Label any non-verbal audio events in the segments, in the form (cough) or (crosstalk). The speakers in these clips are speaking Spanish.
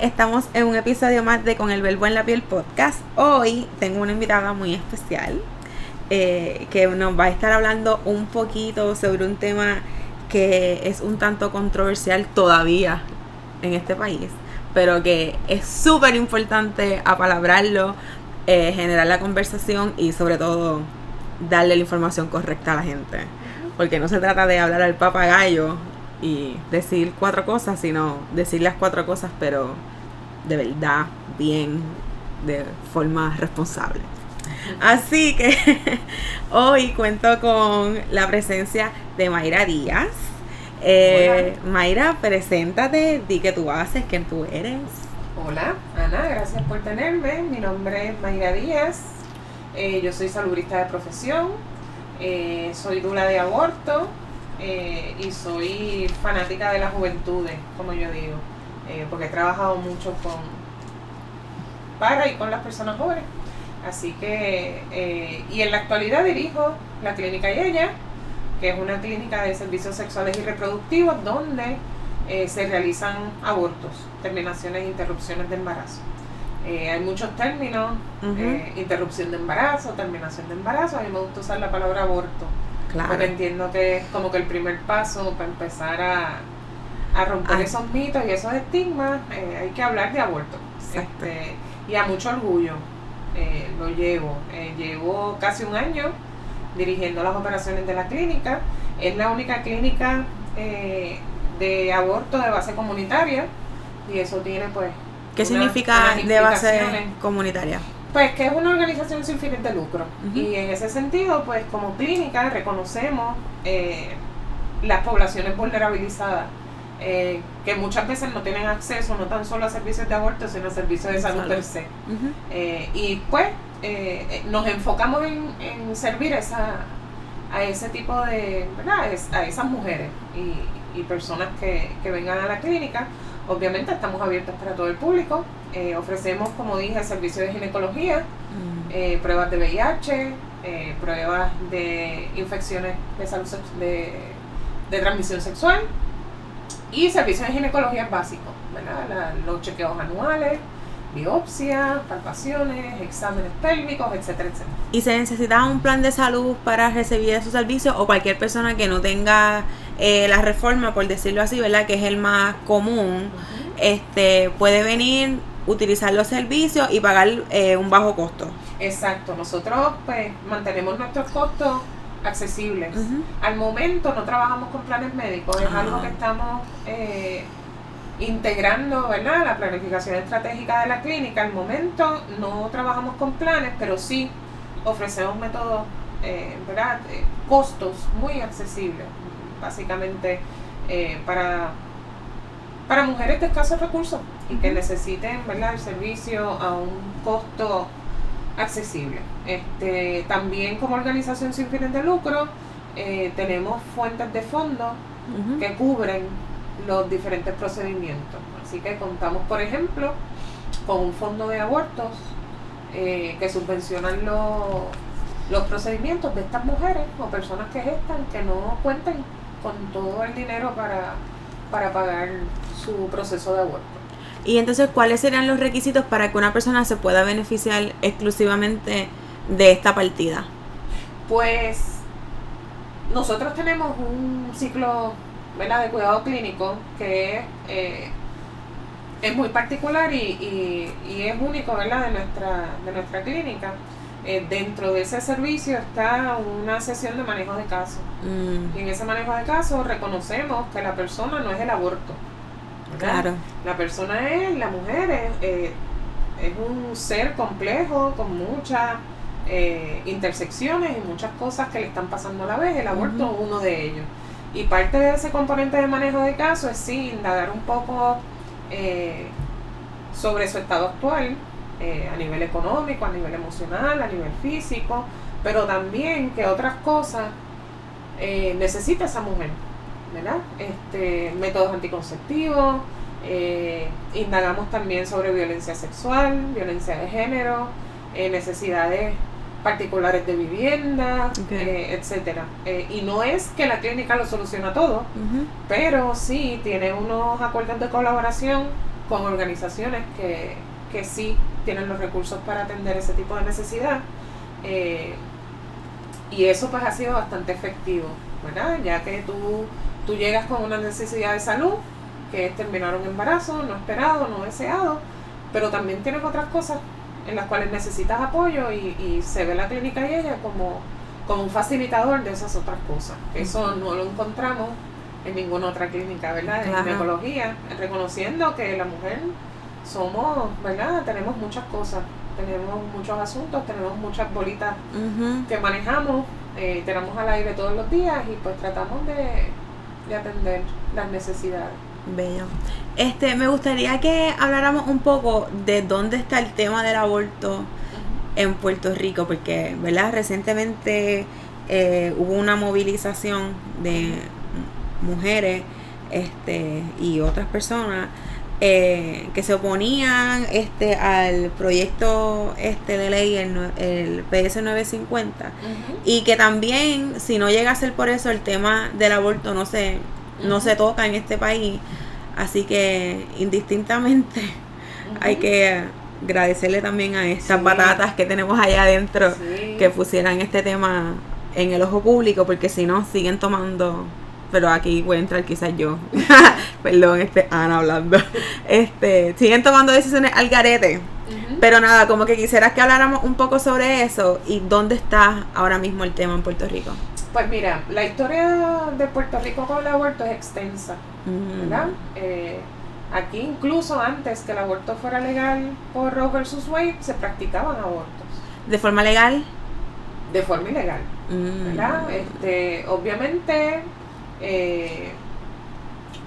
Estamos en un episodio más de Con el Verbo en la Piel podcast. Hoy tengo una invitada muy especial eh, que nos va a estar hablando un poquito sobre un tema que es un tanto controversial todavía en este país, pero que es súper importante apalabrarlo, eh, generar la conversación y sobre todo darle la información correcta a la gente. Porque no se trata de hablar al papagayo y decir cuatro cosas, sino decir las cuatro cosas, pero de verdad, bien, de forma responsable. Así que (laughs) hoy cuento con la presencia de Mayra Díaz. Eh, Mayra, preséntate, di que tú haces, quién tú eres. Hola, Ana, gracias por tenerme. Mi nombre es Mayra Díaz. Eh, yo soy salubrista de profesión. Eh, soy dula de aborto eh, y soy fanática de las juventudes, como yo digo, eh, porque he trabajado mucho con para y con las personas jóvenes. Así que, eh, y en la actualidad dirijo la clínica Yella, que es una clínica de servicios sexuales y reproductivos donde se realizan abortos, terminaciones e interrupciones de embarazo. hay muchos términos, interrupción de embarazo, terminación de embarazo, a mí me gusta usar la palabra aborto Claro. Porque entiendo que es como que el primer paso para empezar a, a romper esos mitos y esos estigmas, eh, hay que hablar de aborto. Este, y a mucho orgullo eh, lo llevo. Eh, llevo casi un año dirigiendo las operaciones de la clínica. Es la única clínica de aborto de base comunitaria y eso tiene pues... ¿Qué significa de base comunitaria? Pues que es una organización sin fines de lucro. Y en ese sentido, pues como clínica reconocemos eh, las poblaciones vulnerabilizadas, eh, que muchas veces no tienen acceso no tan solo a servicios de aborto, sino a servicios de salud per se. Eh, y pues nos enfocamos en, servir esa, a ese tipo de, ¿verdad? a esas mujeres y, y personas que, que vengan a la clínica Obviamente estamos abiertos para todo el público. Eh, ofrecemos, como dije, servicios de ginecología, mm. eh, pruebas de VIH, eh, pruebas de infecciones de salud de, de, transmisión sexual y servicios de ginecología básicos, ¿verdad? los chequeos anuales, biopsias, palpaciones, exámenes pélvicos, etcétera, etcétera. ¿Y se necesita un plan de salud para recibir esos servicios o cualquier persona que no tenga eh, la reforma, por decirlo así, ¿verdad? Que es el más común, este puede venir, utilizar los servicios y pagar eh, un bajo costo. Exacto, nosotros pues mantenemos nuestros costos accesibles. Al momento no trabajamos con planes médicos, es algo que estamos eh, integrando, ¿verdad? La planificación estratégica de la clínica. Al momento no trabajamos con planes, pero sí ofrecemos métodos, ¿verdad? costos muy accesibles básicamente eh, para, para mujeres de escasos recursos y que necesiten ¿verdad? el servicio a un costo accesible. Este, también como organización sin fines de lucro eh, tenemos fuentes de fondos que cubren los diferentes procedimientos. Así que contamos, por ejemplo, con un fondo de abortos eh, que subvencionan los, los procedimientos de estas mujeres o personas que gestan que no cuenten con todo el dinero para, para pagar su proceso de aborto. Y entonces, ¿cuáles serían los requisitos para que una persona se pueda beneficiar exclusivamente de esta partida? Pues nosotros tenemos un ciclo de cuidado clínico que eh, es muy particular y, y, y, es único ¿verdad? De, nuestra, de nuestra clínica. Eh, dentro de ese servicio está una sesión de manejo de caso. Mm. Y en ese manejo de caso reconocemos que la persona no es el aborto. Claro. La persona es, la mujer es, eh, es un ser complejo con muchas eh, intersecciones y muchas cosas que le están pasando a la vez. El aborto es uno de ellos. Y parte de ese componente de manejo de caso es sí indagar un poco sobre su estado actual, eh, a nivel económico, a nivel emocional, a nivel físico, pero también que otras cosas eh, necesita esa mujer, ¿verdad? Este, métodos anticonceptivos, eh, indagamos también sobre violencia sexual, violencia de género, eh, necesidades particulares de vivienda, eh, etcétera. y no es que la clínica lo soluciona todo, pero sí tiene unos acuerdos de colaboración con organizaciones que, que sí tienen los recursos para atender ese tipo de necesidad. y eso pues ha sido bastante efectivo, ¿verdad? Ya que tú, tú llegas con una necesidad de salud, que es terminar un embarazo no esperado, no deseado, pero también tienes otras cosas en las cuales necesitas apoyo y, se ve la clínica y ella como, como un facilitador de esas otras cosas. Eso no lo encontramos en ninguna otra clínica, ¿verdad? En ginecología, reconociendo que la mujer somos, ¿verdad? Tenemos muchas cosas, tenemos muchos asuntos, tenemos muchas bolitas que manejamos, eh, tenemos al aire todos los días y pues tratamos de, de atender las necesidades. Bello. Este, me gustaría que habláramos un poco de dónde está el tema del aborto en Puerto Rico, porque, ¿verdad? Recientemente eh, hubo una movilización de mujeres este, y otras personas eh, que se oponían este al proyecto este de ley el, el PS 950 y que también si no llega a ser por eso el tema del aborto no se no se toca en este país. Así que indistintamente hay que agradecerle también a estas patatas que tenemos allá adentro que pusieran este tema en el ojo público, porque si no siguen tomando pero aquí voy a entrar quizás yo. (laughs) Perdón, este Ana hablando. Este, siguen tomando decisiones al garete. Pero nada, como que quisieras que habláramos un poco sobre eso y dónde está ahora mismo el tema en Puerto Rico. Pues mira, la historia de Puerto Rico con el aborto es extensa, ¿verdad? Eh, aquí incluso antes que el aborto fuera legal por Roe versus Wade, se practicaban abortos. ¿De forma legal? De forma ilegal, mm. ¿verdad? Este, obviamente, eh,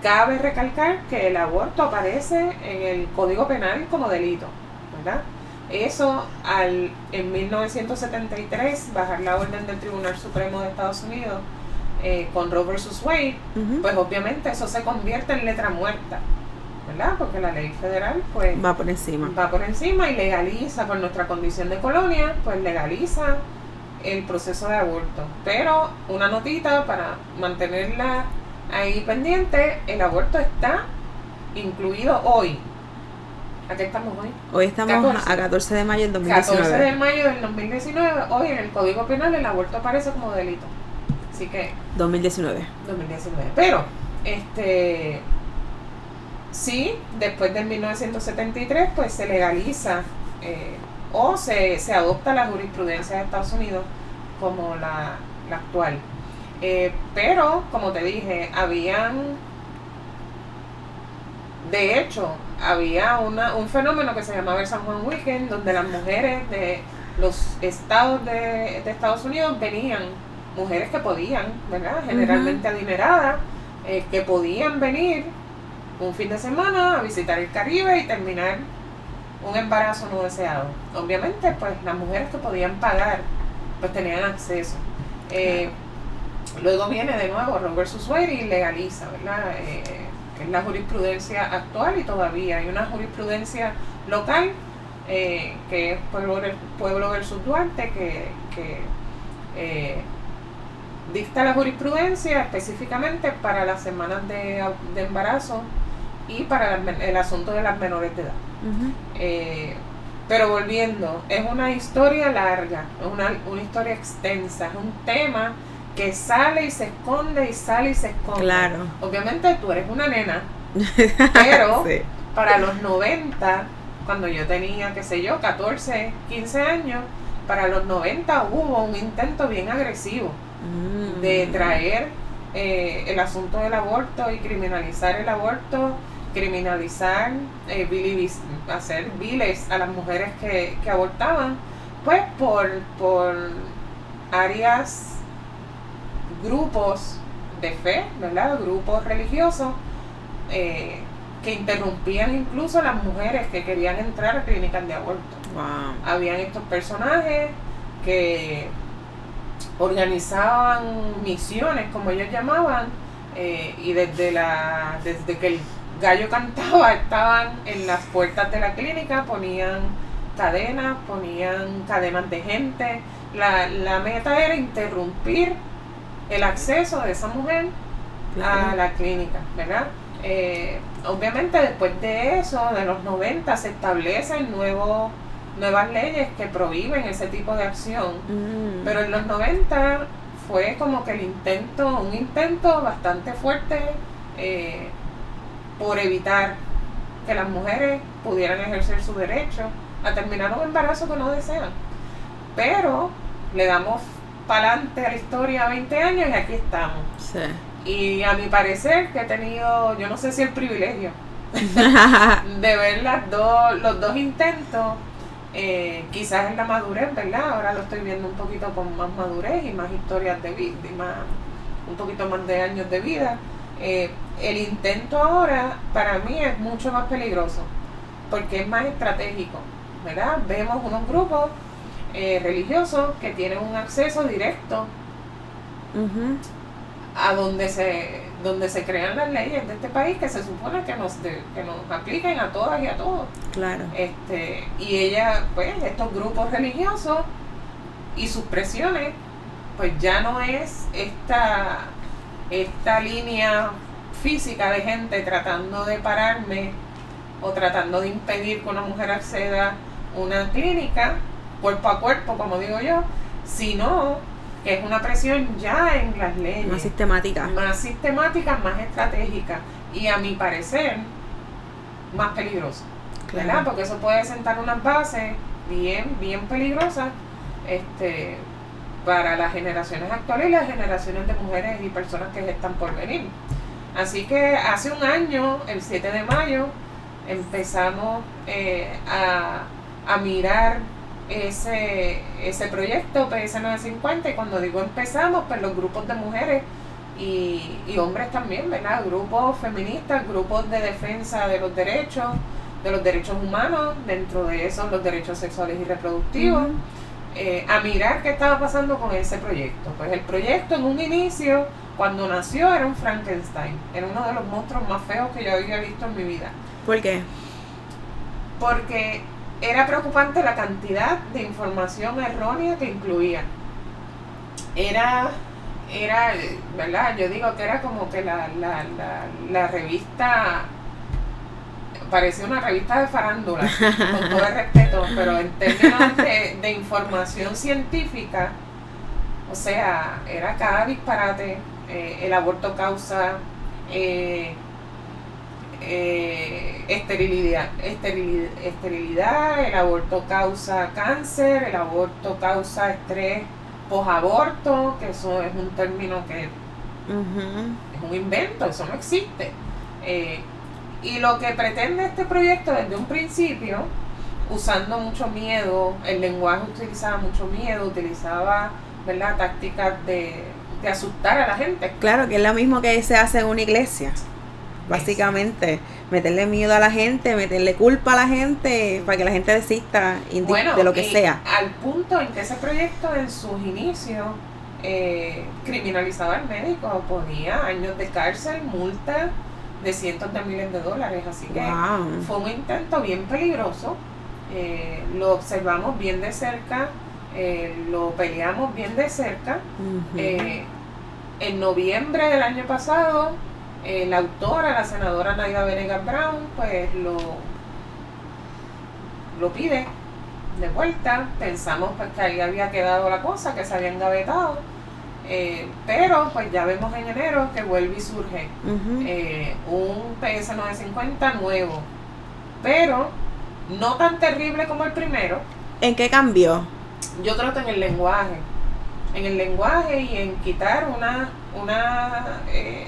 cabe recalcar que el aborto aparece en el Código Penal como delito, ¿verdad? Eso al en 1973 bajar la orden del Tribunal Supremo de Estados Unidos eh, con Roe vs. Wade, pues obviamente eso se convierte en letra muerta, ¿verdad? Porque la ley federal pues va por encima. Va por encima y legaliza por nuestra condición de colonia, pues legaliza el proceso de aborto. Pero una notita para mantenerla ahí pendiente, el aborto está incluido hoy ¿A qué estamos hoy? Hoy estamos a 14 de mayo del 2019. 14 de mayo del 2019. Hoy en el Código Penal el aborto aparece como delito. Así que... 2019. 2019. Pero, este... Sí, después del 1973 pues se legaliza eh, o se, se adopta la jurisprudencia de Estados Unidos como la, la actual. Eh, pero, como te dije, habían de hecho, había una, un fenómeno que se llamaba el San Juan Weekend, donde las mujeres de los estados de, Estados Unidos venían, mujeres que podían, ¿verdad? Generalmente adineradas, eh, que podían venir un fin de semana a visitar el Caribe y terminar un embarazo no deseado. Obviamente, pues las mujeres que podían pagar, pues tenían acceso. Eh, luego viene de nuevo Roe versus Wade y legaliza, ¿verdad? Eh, es la jurisprudencia actual y todavía hay una jurisprudencia local eh, que es Pueblo, Pueblo versus Duarte que, eh, dicta la jurisprudencia específicamente para las semanas de, embarazo y para el asunto de las menores de edad. Eh, pero volviendo, es una historia larga, es una, una historia extensa, es un tema que sale y se esconde y sale y se esconde. Claro. Obviamente tú eres una nena, (laughs) pero para los 90, cuando yo tenía, qué sé yo, 14, 15 años, para los 90 hubo un intento bien agresivo mm. de traer eh, el asunto del aborto y criminalizar el aborto, criminalizar, eh, hacer viles a las mujeres que, que abortaban, pues por, por áreas grupos de fe, ¿verdad? Grupos religiosos, eh, que interrumpían incluso a las mujeres que querían entrar a clínicas de aborto. Wow. Habían estos personajes que organizaban misiones, como ellos llamaban, eh, y desde, la, desde que el gallo cantaba (laughs) estaban en las puertas de la clínica, ponían cadenas, ponían cadenas de gente. La, la meta era interrumpir el acceso de esa mujer a la clínica, ¿verdad? Eh, obviamente después de eso, de los 90, se establecen nuevos, nuevas leyes que prohíben ese tipo de acción, Mm. pero en los 90 fue como que el intento, un intento bastante fuerte eh, por evitar que las mujeres pudieran ejercer su derecho a terminar un embarazo que no desean. Pero le damos para adelante a la historia 20 años y aquí estamos. Sí. Y a mi parecer que he tenido, yo no sé si el privilegio (laughs) de ver las dos, los dos intentos, eh, quizás en la madurez, ¿verdad? Ahora lo estoy viendo un poquito con más madurez y más historias de vida, y más, un poquito más de años de vida. Eh, el intento ahora para mí es mucho más peligroso porque es más estratégico, ¿verdad? Vemos unos grupos eh, religiosos que tienen un acceso directo a donde se donde se crean las leyes de este país que se supone que nos de- que nos apliquen a todas y a todos Claro. este y ella pues estos grupos religiosos y sus presiones pues ya no es esta esta línea física de gente tratando de pararme o tratando de impedir que una mujer acceda a una clínica cuerpo a cuerpo como digo yo sino que es una presión ya en las leyes Más sistemática. más sistemática, más estratégica y a mi parecer más peligrosa, ¿verdad? Porque eso puede sentar unas bases bien, bien peligrosas este, para las generaciones actuales y las generaciones de mujeres y personas que están por venir. Así que hace un año, el 7 de mayo, empezamos eh, a, a mirar ese, ese proyecto PS 950 y cuando digo empezamos, pues los grupos de mujeres y, y hombres también, ¿verdad? Grupos feministas, grupos de defensa de los derechos, de los derechos humanos, dentro de esos los derechos sexuales y reproductivos, eh, a mirar qué estaba pasando con ese proyecto. Pues el proyecto en un inicio, cuando nació, era un Frankenstein, era uno de los monstruos más feos que yo había visto en mi vida ¿Por qué? porque era preocupante la cantidad de información errónea que incluía. Era, era, ¿verdad? Yo digo que era como que la, la, la, revista, parecía una revista de farándula, con todo el respeto, pero en términos de, de información científica, o sea, era cada disparate, eh, el aborto causa... eh, eh, esterilidad, esterilidad, esterilidad, el aborto causa cáncer, el aborto causa estrés posaborto, que eso es un término que es un invento, eso no existe. Eh, y lo que pretende este proyecto desde un principio, usando mucho miedo, el lenguaje utilizaba mucho miedo, utilizaba ¿verdad? tácticas de, de asustar a la gente. Claro, que es lo mismo que se hace en una iglesia. Básicamente, meterle miedo a la gente, meterle culpa a la gente para que la gente desista Bueno, de lo que y sea. Al punto en que ese proyecto en sus inicios eh, criminalizaba al médico, ponía años de cárcel, multa de cientos de miles de dólares. Así que Wow. fue un intento bien peligroso. eh, lo observamos bien de cerca, eh, lo peleamos bien de cerca. Eh, en noviembre del año pasado, eh, la autora, la senadora Naida Venegas Brown, pues lo, lo pide de vuelta. Pensamos pues que ahí había quedado la cosa, que se había engavetado. Eh, pero pues ya vemos en enero que vuelve y surge eh, un PS 950 nuevo. Pero no tan terrible como el primero. ¿En qué cambió? Yo creo que en el lenguaje, en el lenguaje y en quitar una, una, eh,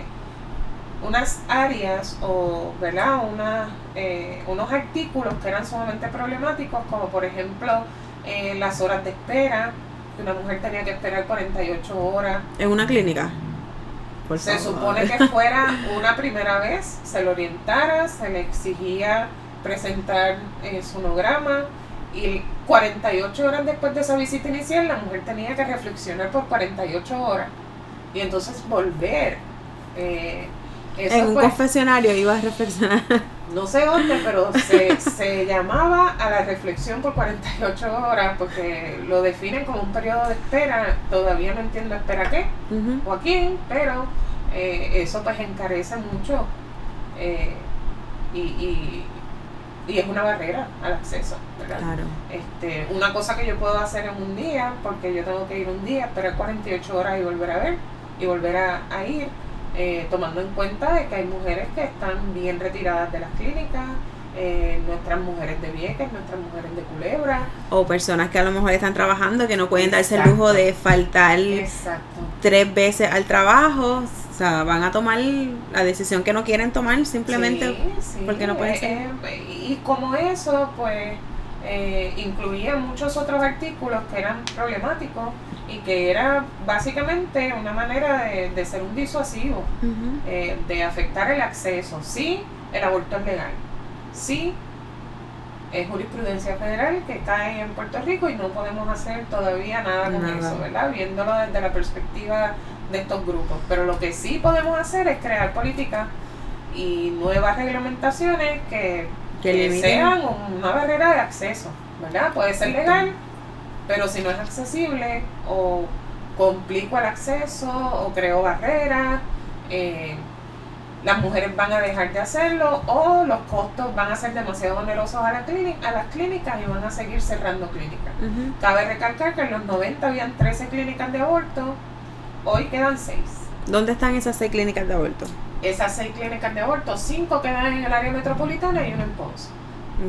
unas áreas o, ¿verdad? Una, eh, unos artículos que eran sumamente problemáticos, como por ejemplo eh, las horas de espera, que una mujer tenía que esperar 48 horas En una clínica. Por Se favor. supone que (laughs) fuera una primera vez, se le orientara, se le exigía presentar eh, sonograma y 48 horas después de esa visita inicial la mujer tenía que reflexionar por 48 horas y entonces volver. eh, eso en un confesionario iba a reflexionar. no sé dónde, pero se, se (laughs) llamaba a la reflexión por 48 horas porque lo definen como un periodo de espera. Todavía no entiendo espera qué o a quién, pero eh, eso pues encarece mucho eh, y, y, y es una barrera al acceso, ¿verdad? Claro. Este, una cosa que yo puedo hacer en un día, porque yo tengo que ir un día, esperar 48 horas y volver a ver y volver a, a ir, eh, tomando en cuenta de que hay mujeres que están bien retiradas de las clínicas, eh, nuestras mujeres de Vieques, nuestras mujeres de Culebra. O personas que a lo mejor están trabajando que no pueden darse el lujo de faltar Exacto. tres veces al trabajo. O sea, van a tomar la decisión que no quieren tomar simplemente Sí, sí, porque no pueden eh, ser. eh, y como eso, pues, eh, incluía muchos otros artículos que eran problemáticos y que era básicamente una manera de, de ser un disuasivo, eh, de afectar el acceso. Sí, el aborto es legal. Sí, es jurisprudencia federal que cae en Puerto Rico y no podemos hacer todavía nada con Nada. eso, ¿verdad? Viéndolo desde la perspectiva de estos grupos. Pero lo que sí podemos hacer es crear políticas y nuevas reglamentaciones que, Que que limiten. sean una barrera de acceso, ¿verdad? Puede ser legal, pero si no es accesible o complico el acceso o creo barreras, eh, las mujeres van a dejar de hacerlo o los costos van a ser demasiado onerosos a, la clínica, a las clínicas y van a seguir cerrando clínicas. Cabe recalcar que en los 90 habían 13 clínicas de aborto, hoy quedan 6. ¿Dónde están esas seis clínicas de aborto? Esas 6 clínicas de aborto, 5 quedan en el área metropolitana y una en Ponce.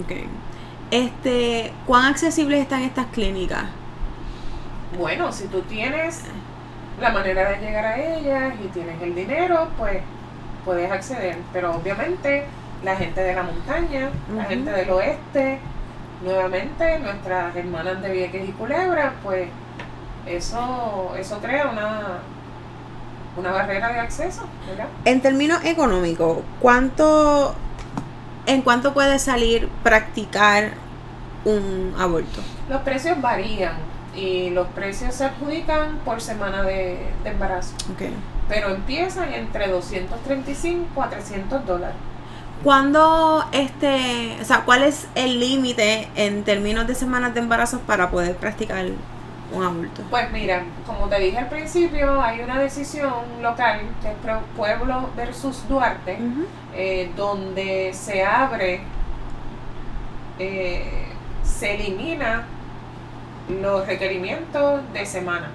Okay. Este, ¿cuán accesibles están estas clínicas? Bueno, si tú tienes la manera de llegar a ellas y tienes el dinero, pues puedes acceder. Pero obviamente la gente de la montaña, la gente del oeste, nuevamente nuestras hermanas de Vieques y Culebra, pues eso, eso crea una, una barrera de acceso, ¿verdad? En términos económicos, ¿cuánto, ¿en cuánto puede salir practicar un aborto? Los precios varían y los precios se adjudican por semana de, de embarazo, Okay. pero empiezan entre 235 a 300 dólares. ¿Cuándo, este, o sea, cuál es el límite en términos de semanas de embarazo para poder practicar un aborto? Pues mira, como te dije al principio, hay una decisión local que es Pueblo versus Duarte, eh, donde se abre, eh, se elimina los requerimientos de semana.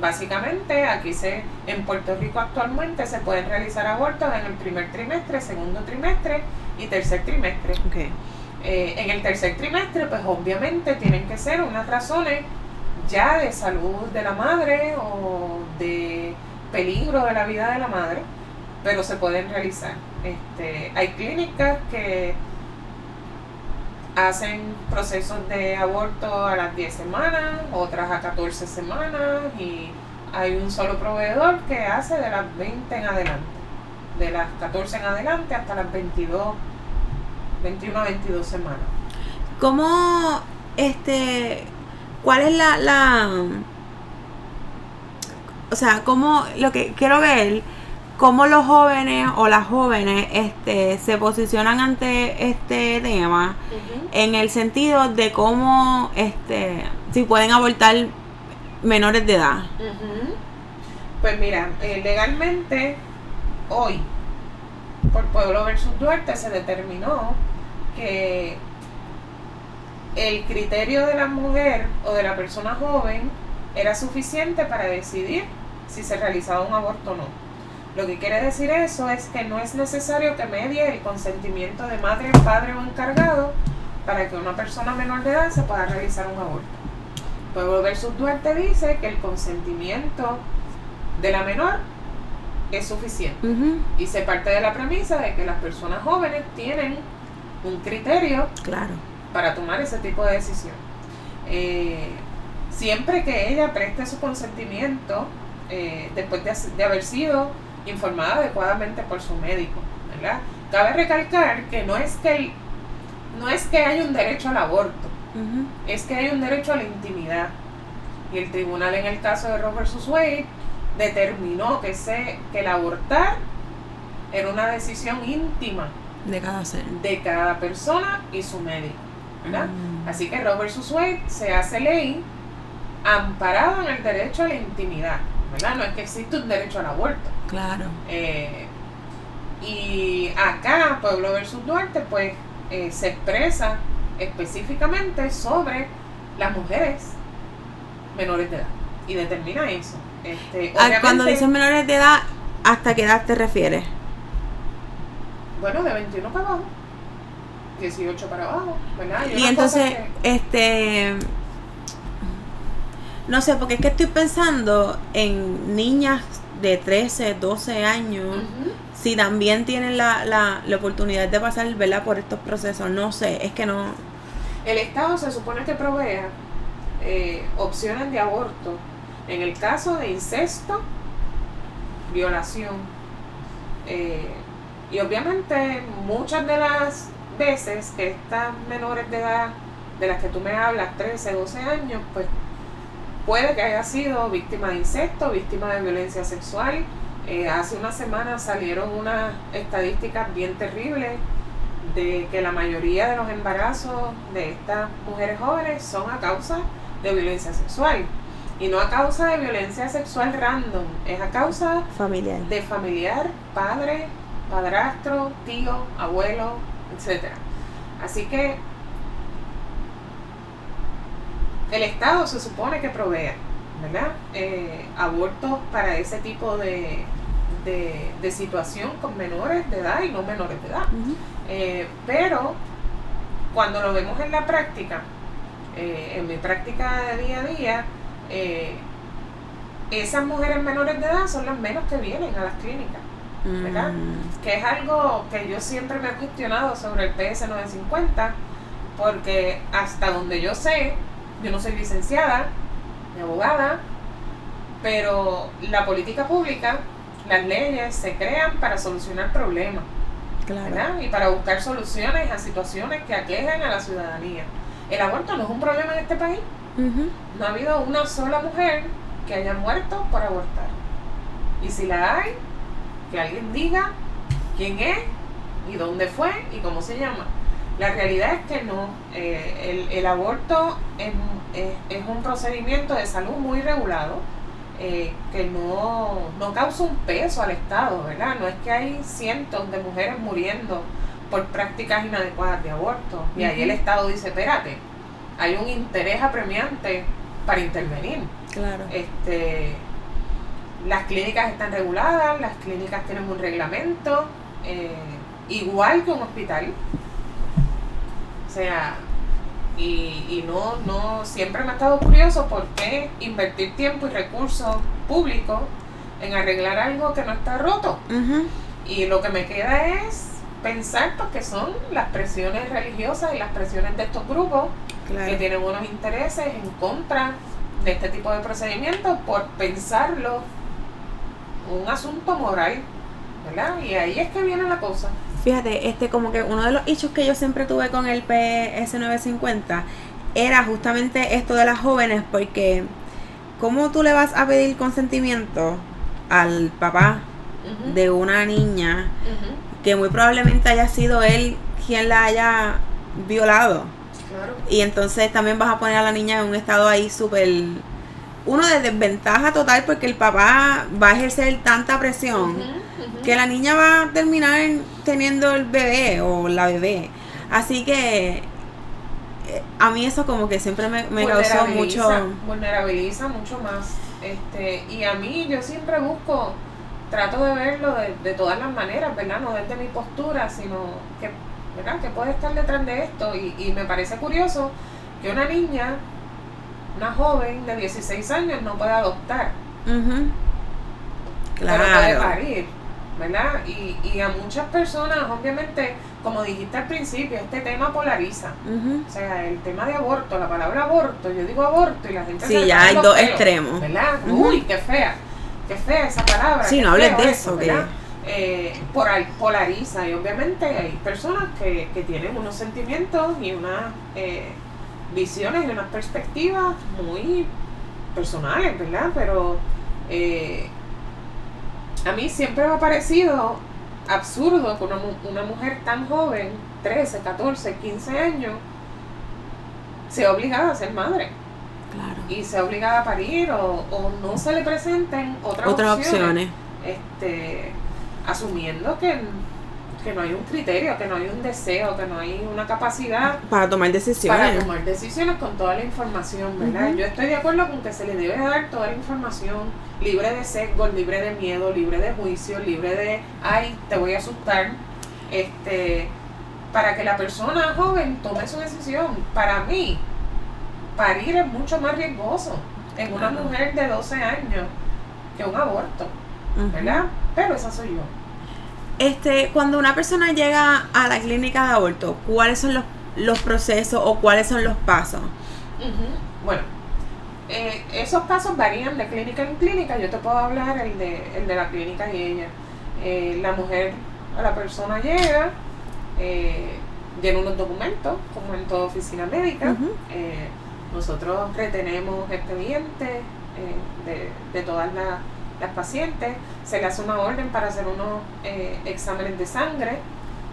Básicamente, aquí se, en Puerto Rico actualmente se pueden realizar abortos en el primer trimestre, segundo trimestre y tercer trimestre. Okay. Eh, en el tercer trimestre, pues obviamente tienen que ser unas razones ya de salud de la madre o de peligro de la vida de la madre, pero se pueden realizar. Este, hay clínicas que hacen procesos de aborto a las 10 semanas, otras a 14 semanas y hay un solo proveedor que hace de las 20 en adelante, de las 14 en adelante hasta las 22, 21 a 22 semanas. ¿Cómo, este, cuál es la, la, o sea, cómo, lo que quiero ver, cómo los jóvenes o las jóvenes, este, se posicionan ante este tema en el sentido de cómo, este, si pueden abortar menores de edad. Pues mira, eh, legalmente hoy, por Pueblo versus Duarte, se determinó que el criterio de la mujer o de la persona joven era suficiente para decidir si se realizaba un aborto o no. Lo que quiere decir eso es que no es necesario que medie el consentimiento de madre, padre o encargado para que una persona menor de edad se pueda realizar un aborto. Pueblo versus Duarte dice que el consentimiento de la menor es suficiente y se parte de la premisa de que las personas jóvenes tienen un criterio claro. para tomar ese tipo de decisión. Eh, siempre que ella preste su consentimiento, eh, después de haber sido informada adecuadamente por su médico, ¿verdad? Cabe recalcar que no es que el, no es que hay un derecho al aborto, es que hay un derecho a la intimidad. Y el tribunal en el caso de Roe vs. Wade determinó que, se, que el abortar era una decisión íntima de cada ser. de cada persona y su médico. ¿verdad? Mm. Así que Roe vs. Wade se hace ley amparado en el derecho a la intimidad. ¿verdad? No es que existe un derecho al aborto. Claro. Eh, y acá, Pueblo versus Duarte, pues eh, se expresa específicamente sobre las mujeres menores de edad y determina eso. Este, Ah, Cuando dices menores de edad, ¿hasta qué edad te refieres? Bueno, de 21 para abajo, 18 para abajo, ¿verdad? Y entonces, que- este. No sé, porque es que estoy pensando en niñas de 13, 12 años, si también tienen la, la, la oportunidad de pasar, ¿verdad? Por estos procesos. No sé, es que no. El Estado se supone que provea eh, opciones de aborto en el caso de incesto, violación. eh, y obviamente muchas de las veces que estas menores de edad, de las que tú me hablas, 13, 12 años, pues puede que haya sido víctima de incesto, víctima de violencia sexual. Eh, hace una semana salieron unas estadísticas bien terribles de que la mayoría de los embarazos de estas mujeres jóvenes son a causa de violencia sexual. Y no a causa de violencia sexual random, es a causa Familiar. de familiar, padre, padrastro, tío, abuelo, etc. Así que el Estado se supone que provea, ¿verdad? Eh, abortos para ese tipo de, de, de situación con menores de edad y no menores de edad. Eh, pero cuando lo vemos en la práctica, eh, en mi práctica de día a día, esas mujeres menores de edad son las menos que vienen a las clínicas, ¿verdad? Mm. que es algo que yo siempre me he cuestionado sobre el PS 950, porque hasta donde yo sé, yo no soy licenciada, ni abogada, pero la política pública, las leyes se crean para solucionar problemas. Claro. ¿verdad? Y para buscar soluciones a situaciones que aquejan a la ciudadanía. El aborto no es un problema en este país. No ha habido una sola mujer que haya muerto por abortar. Y si la hay, que alguien diga quién es y dónde fue y cómo se llama. La realidad es que no. Eh, el, el aborto es, es- es un procedimiento de salud muy regulado eh, que no, no causa un peso al Estado, ¿verdad? No es que hay cientos de mujeres muriendo por prácticas inadecuadas de aborto. Y ahí el. Estado dice, espérate, hay un interés apremiante para intervenir. Claro. Este, las clínicas están reguladas, las clínicas tienen un reglamento, eh, igual que un hospital. O sea, y, y no, no, siempre me ha estado curioso por qué invertir tiempo y recursos públicos en arreglar algo que no está roto. Y lo que me queda es pensar pues, que son las presiones religiosas y las presiones de estos grupos que tienen unos intereses en contra de este tipo de procedimientos por pensarlo un asunto moral, ¿verdad? Y ahí es que viene la cosa. Fíjate, este como que uno de los hechos que yo siempre tuve con el PS950 era justamente esto de las jóvenes, porque ¿cómo tú le vas a pedir consentimiento al papá de una niña que muy probablemente haya sido él quien la haya violado? Claro. Y entonces también vas a poner a la niña en un estado ahí súper... Uno de desventaja total porque el papá va a ejercer tanta presión. Que la niña va a terminar teniendo el bebé o la bebé. Así que eh, a mí eso como que siempre me, me causó mucho... Vulnerabiliza- mucho más. Este, y a mí yo siempre busco, trato de verlo de, de todas las maneras, ¿verdad? No desde mi postura, sino que, ¿verdad? Que puede estar detrás de esto. Y, y me parece curioso que una niña, una joven de 16 años no pueda adoptar, Ujú. pero puede Claro. parir, ¿verdad? Y, y a muchas personas, obviamente, como dijiste al principio, este tema polariza. O sea, el tema de aborto, la palabra aborto, yo digo aborto y la gente Sí, se ya hay dos pelos, extremos. ¿Verdad? Uy, qué fea. qué fea esa palabra. Sí, no hables de eso, que- ¿verdad? Eh, polar- polariza y obviamente hay personas que, que tienen unos sentimientos y unas eh, visiones y unas perspectivas muy personales, ¿verdad? Pero eh, a mí siempre me ha parecido absurdo que una, una mujer tan joven, 13, 14, 15 años, sea obligada a ser madre Claro. y sea obligada a parir o, o no se le presenten otras, Otras opciones, opciones. Este, asumiendo que, que no hay un criterio, que no hay un deseo, que no hay una capacidad Para tomar para decisiones. tomar decisiones con toda la información, ¿verdad? Yo estoy de acuerdo con que se le debe dar toda la información, libre de sesgo, libre de miedo, libre de juicio, libre de, ay, te voy a asustar, este, para que la persona joven tome su decisión. Para mí, parir es mucho más riesgoso en una mujer de 12 años que un aborto. ¿verdad? Pero esa soy yo. Este, cuando una persona llega a la clínica de aborto, ¿cuáles son los, los procesos o cuáles son los pasos? Bueno, eh, esos casos varían de clínica en clínica. Yo te puedo hablar el de, el de la clínica y ella. Eh, la mujer a la persona llega, eh, llena unos documentos, como en toda oficina médica. Ujú. Eh, nosotros retenemos expedientes de, de todas las, las pacientes. Se le hace una orden para hacer unos eh, exámenes de sangre,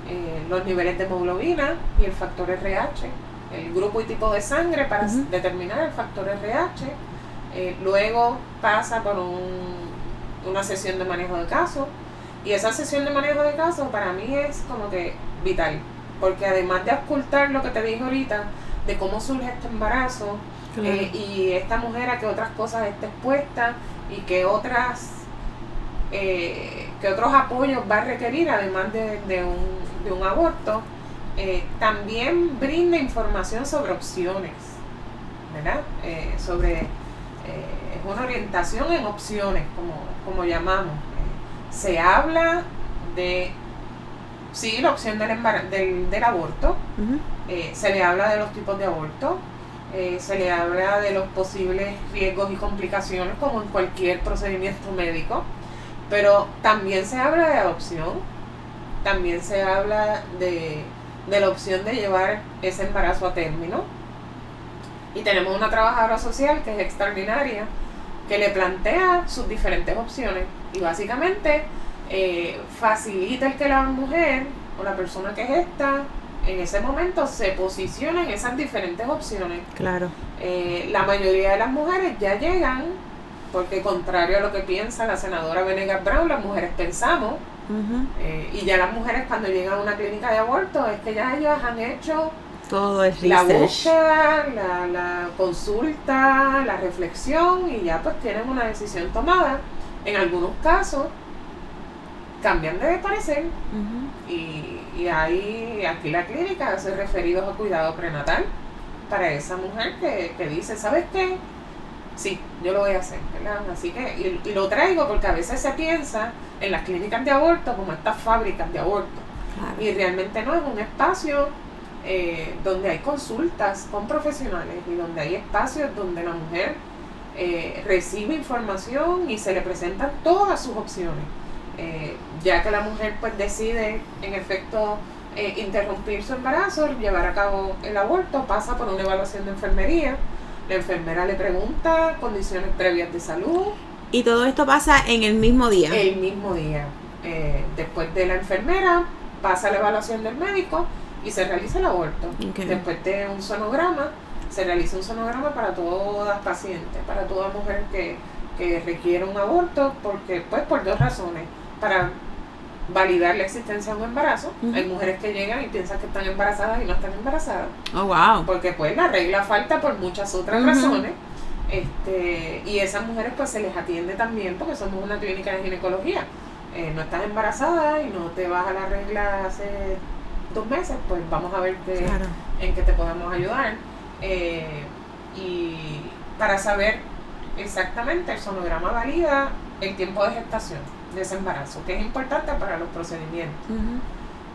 eh, los niveles de hemoglobina y el factor RH, el grupo y tipo de sangre para determinar el factor RH. Eh, luego pasa por un- una sesión de manejo de caso. Y esa sesión de manejo de caso para mí es como que vital. Porque además de ocultar lo que te dije ahorita, de cómo surge este embarazo, Claro. eh, y esta mujer a que otras cosas esté expuesta y que otras eh, que otros apoyos va a requerir además de, de un, de un aborto eh, también brinda información sobre opciones ¿verdad? Eh, sobre es una orientación en opciones como, como llamamos se habla de sí la opción del, del, del aborto se le habla de los tipos de aborto, eh, se le habla de los posibles riesgos y complicaciones como en cualquier procedimiento médico, pero también se habla de adopción, también se habla de, la opción de llevar ese embarazo a término. Y tenemos una trabajadora social que es extraordinaria, que le plantea sus diferentes opciones y básicamente eh, facilita el que la mujer o la persona que es esta en ese momento se posiciona en esas diferentes opciones. Claro. Eh, la mayoría de las mujeres ya llegan, porque contrario a lo que piensa la senadora Venegas Brown, las mujeres pensamos, eh, y ya las mujeres cuando llegan a una clínica de aborto es que ya ellas han hecho Todo es la búsqueda, la, la consulta, la reflexión y ya pues tienen una decisión tomada. En algunos casos cambian de parecer y, y hay aquí la clínica hace referidos a cuidado prenatal para esa mujer que, que dice, ¿sabes qué? Sí, yo lo voy a hacer, ¿verdad? Así que, y, y lo traigo porque a veces se piensa en las clínicas de aborto como estas fábricas de aborto. Claro. Y realmente no es un espacio eh, donde hay consultas con profesionales y donde hay espacios donde la mujer eh, recibe información y se le presentan todas sus opciones. Eh, ya que la mujer pues decide en efecto eh, interrumpir su embarazo, llevar a cabo el aborto, pasa por una evaluación de enfermería. La enfermera le pregunta condiciones previas de salud, Y todo esto pasa en el mismo día. el mismo día. Eh, después de la enfermera pasa la evaluación del médico y se realiza el aborto. Después de un sonograma, se realiza un sonograma para todas pacientes, para toda mujer que, que requiere un aborto, porque pues por dos razones. Para validar la existencia de un embarazo. Hay mujeres que llegan y piensan que están embarazadas y no están embarazadas. Oh, wow. porque pues la regla falta por muchas otras razones. Este y esas mujeres pues se les atiende también porque somos una clínica de ginecología. Eh, no estás embarazada y no te vas a la regla hace dos meses pues vamos a ver Claro. en qué te podemos ayudar. Eh, y para saber exactamente el sonograma valida el tiempo de gestación de ese embarazo que es importante para los procedimientos.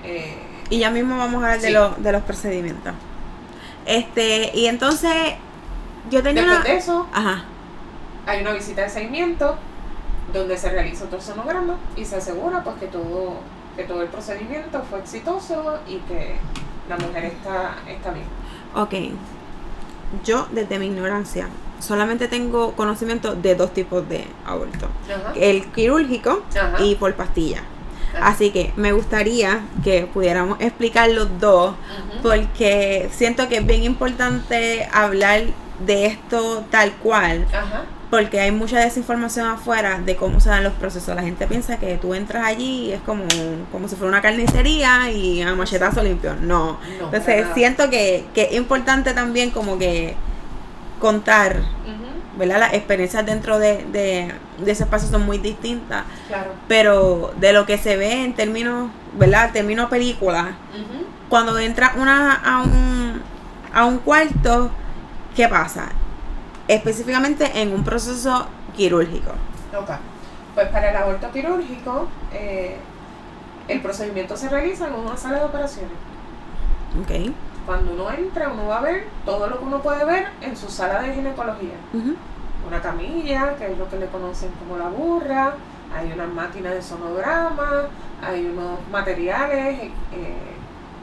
Eh, Y ya mismo vamos a hablar de, los de los procedimientos. Este, y entonces, yo tenía después una. de eso Ajá. hay una visita de seguimiento donde se realiza otro sonograma y se asegura pues que todo, que todo el procedimiento fue exitoso y que la mujer está, está bien. Ok, yo desde mi ignorancia solamente tengo conocimiento de dos tipos de aborto. Ajá. El quirúrgico Ajá. y por pastilla. Ajá. Así que me gustaría que pudiéramos explicar los dos porque siento que es bien importante hablar de esto tal cual Ajá. porque hay mucha desinformación afuera de cómo se dan los procesos. La gente piensa que tú entras allí y es como, como si fuera una carnicería y a machetazo limpio. No. No, Entonces siento que, que es importante también como que contar. ¿verdad? Las experiencias dentro de, de, de ese espacio son muy distintas, Claro. pero de lo que se ve en términos, ¿verdad? Términos película, cuando entra una a un, a un cuarto, ¿qué pasa? Específicamente en un proceso quirúrgico. Ok. Pues para el aborto quirúrgico, eh, el procedimiento se realiza en una sala de operaciones. Ok. Cuando uno entra, uno va a ver todo lo que uno puede ver en su sala de ginecología. Una camilla, que es lo que le conocen como la burra, hay unas máquinas de sonograma, hay unos materiales eh,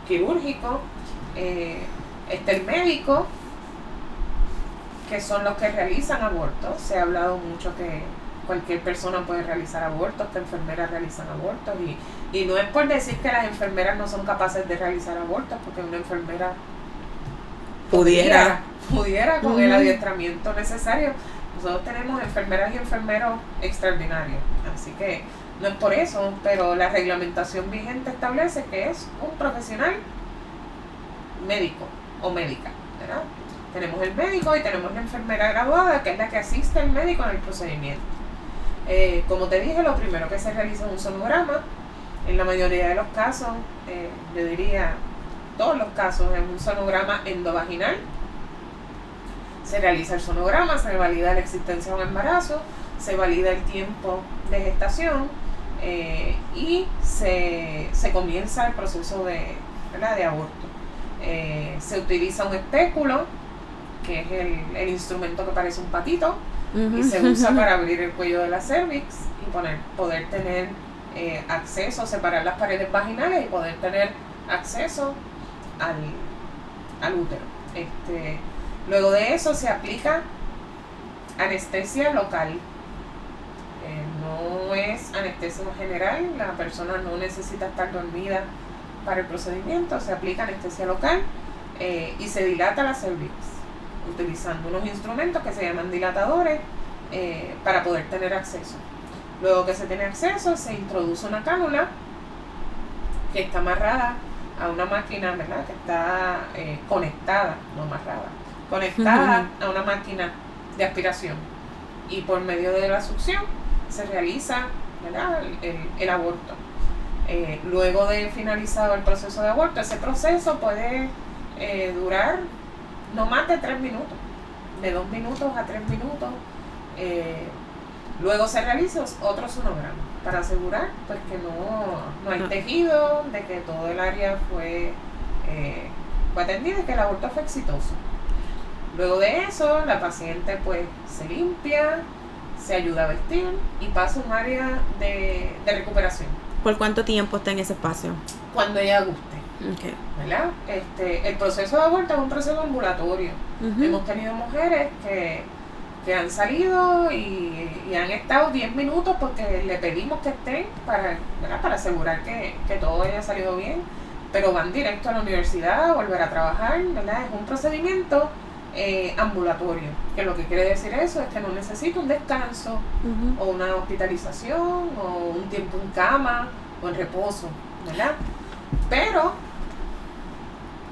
quirúrgicos, eh, está el médico, que son los que realizan abortos. Se ha hablado mucho que cualquier persona puede realizar abortos, que enfermeras realizan abortos, y, y no es por decir que las enfermeras no son capaces de realizar abortos, porque una enfermera Pudiera. pudiera con el adiestramiento necesario. Nosotros tenemos enfermeras y enfermeros extraordinarios, así que no es por eso, pero la reglamentación vigente establece que es un profesional médico o médica, ¿verdad? Tenemos el médico y tenemos la enfermera graduada, que es la que asiste al médico en el procedimiento. Eh, como te dije, lo primero que se realiza es un sonograma. En la mayoría de los casos, eh, yo diría todos los casos, es un sonograma endovaginal. Se realiza el sonograma, se valida la existencia de un embarazo, se valida el tiempo de gestación eh, y se, se comienza el proceso de, ¿verdad? de aborto. Eh, se utiliza un espéculo, que es el, el instrumento que parece un patito, y se usa (laughs) para abrir el cuello de la cervix y poner, poder tener eh, acceso, separar las paredes vaginales y poder tener acceso al, útero. Este, luego de eso se aplica anestesia local. Eh, no es anestesia general, la persona no necesita estar dormida para el procedimiento, se aplica anestesia local eh, y se dilata la cervix utilizando unos instrumentos que se llaman dilatadores para poder tener acceso. Luego que se tiene acceso, se introduce una cánula que está amarrada a una máquina, ¿verdad? Que está eh, conectada, no amarrada, conectada a una máquina de aspiración. Y por medio de la succión se realiza, ¿verdad? El, el- el aborto. Eh, luego de finalizado el proceso de aborto, ese proceso puede eh, durar no más de tres minutos, de dos minutos a tres minutos. Luego se realiza otro sonograma para asegurar pues, que no, no hay No. tejido, de que todo el área fue, eh, fue atendida y que el aborto fue exitoso. Luego de eso, la paciente pues se limpia, se ayuda a vestir y pasa a un área de, de recuperación ¿Por cuánto tiempo está en ese espacio? cuando ella guste. Ok. ¿verdad? Este, el proceso de aborto es un proceso ambulatorio. Hemos tenido mujeres que, que han salido y, y han estado 10 minutos porque le pedimos que estén para, ¿verdad? para asegurar que, que todo haya salido bien, pero van directo a la universidad a volver a trabajar, ¿verdad? Es un procedimiento eh, ambulatorio, que lo que quiere decir eso es que no necesita un descanso o una hospitalización o un tiempo en cama o en reposo, ¿verdad? Pero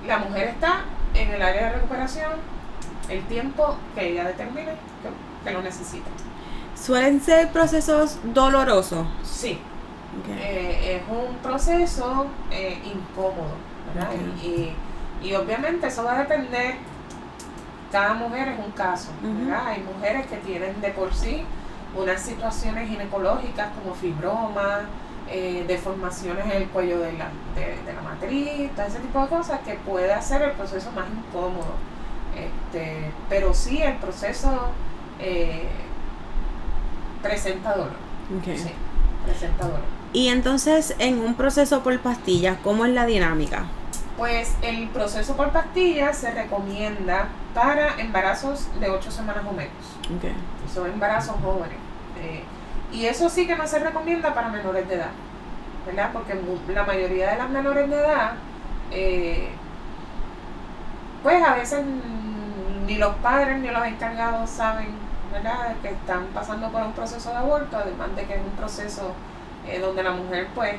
la mujer está en el área de recuperación el tiempo que ella determine que, que lo necesita. ¿Suelen ser procesos dolorosos? Sí, eh, es un proceso eh, incómodo. Y, y obviamente eso va a depender, cada mujer es un caso. Hay mujeres que tienen de por sí unas situaciones ginecológicas como fibromas, eh, deformaciones en el cuello de la, de, de la matriz, todo ese tipo de cosas que puede hacer el proceso más incómodo. Este, pero sí el proceso eh, presenta dolor. Ok. Sí, presenta dolor. Y entonces, en un proceso por pastillas, ¿cómo es la dinámica? Pues el proceso por pastillas se recomienda para embarazos de 8 semanas o menos. Son embarazos jóvenes. Eh, y eso sí que no se recomienda para menores de edad, ¿verdad? Porque la mayoría de las menores de edad, eh, pues a veces ni los padres ni los encargados saben, ¿verdad? Que están pasando por un proceso de aborto, además de que es un proceso eh, donde la mujer, pues,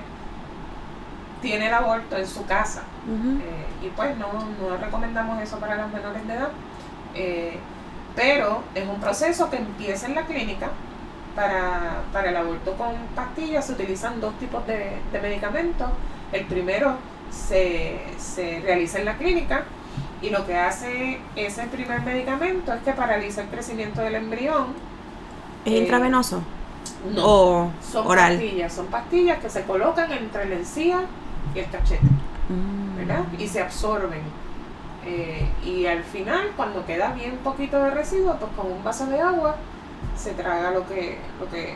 tiene el aborto en su casa. Eh, y pues no, no recomendamos eso para las menores de edad. Eh, pero es un proceso que empieza en la clínica. Para, para el aborto con pastillas se utilizan dos tipos de, de medicamentos. El primero se, se realiza en la clínica y lo que hace ese primer medicamento es que paraliza el crecimiento del embrión. ¿Es Eh, intravenoso? No, ¿O son oral? pastillas, son pastillas que se colocan entre la encía y el cachete. Mm. ¿verdad? Y se absorben. Eh, y al final, cuando queda bien poquito de residuo, pues con un vaso de agua se traga lo que, lo que,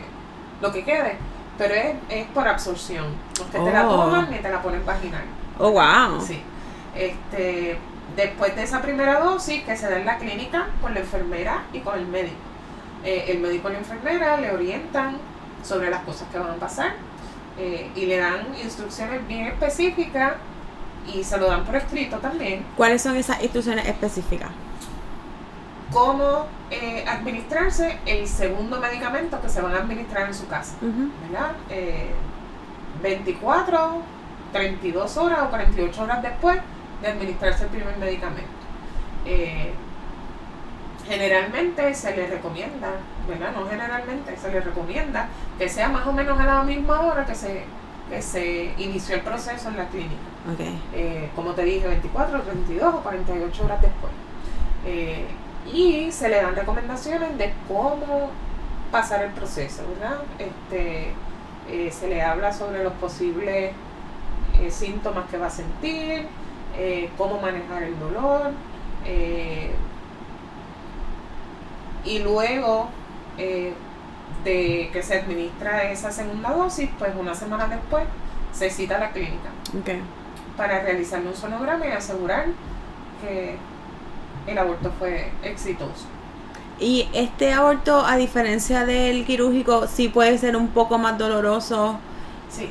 lo que quede. Pero es, es por absorción. No es que te la Oh. toman ni te la ponen vaginal. Oh, wow. Sí. Este, después de esa primera dosis que se da en la clínica con la enfermera y con el médico. Eh, el médico y la enfermera le orientan sobre las cosas que van a pasar eh, y le dan instrucciones bien específicas y se lo dan por escrito también ¿Cuáles son esas instrucciones específicas? cómo eh, administrarse el segundo medicamento que se van a administrar en su casa. ¿verdad? Eh, 24, 32 horas o 48 horas después de administrarse el primer medicamento. Eh, generalmente se le recomienda, ¿verdad? No generalmente, se le recomienda que sea más o menos a la misma hora que se, que se inició el proceso en la clínica. Ok. Eh, como te dije, 24, 32 o 48 horas después. Eh, y se le dan recomendaciones de cómo pasar el proceso, ¿verdad? Este, eh, se le habla sobre los posibles síntomas que va a sentir, eh, cómo manejar el dolor, eh, y luego eh, de que se administra esa segunda dosis, pues una semana después se cita a la clínica para realizarle un sonograma y asegurar que el aborto fue exitoso. Y este aborto, a diferencia del quirúrgico, sí puede ser un poco más doloroso. Sí,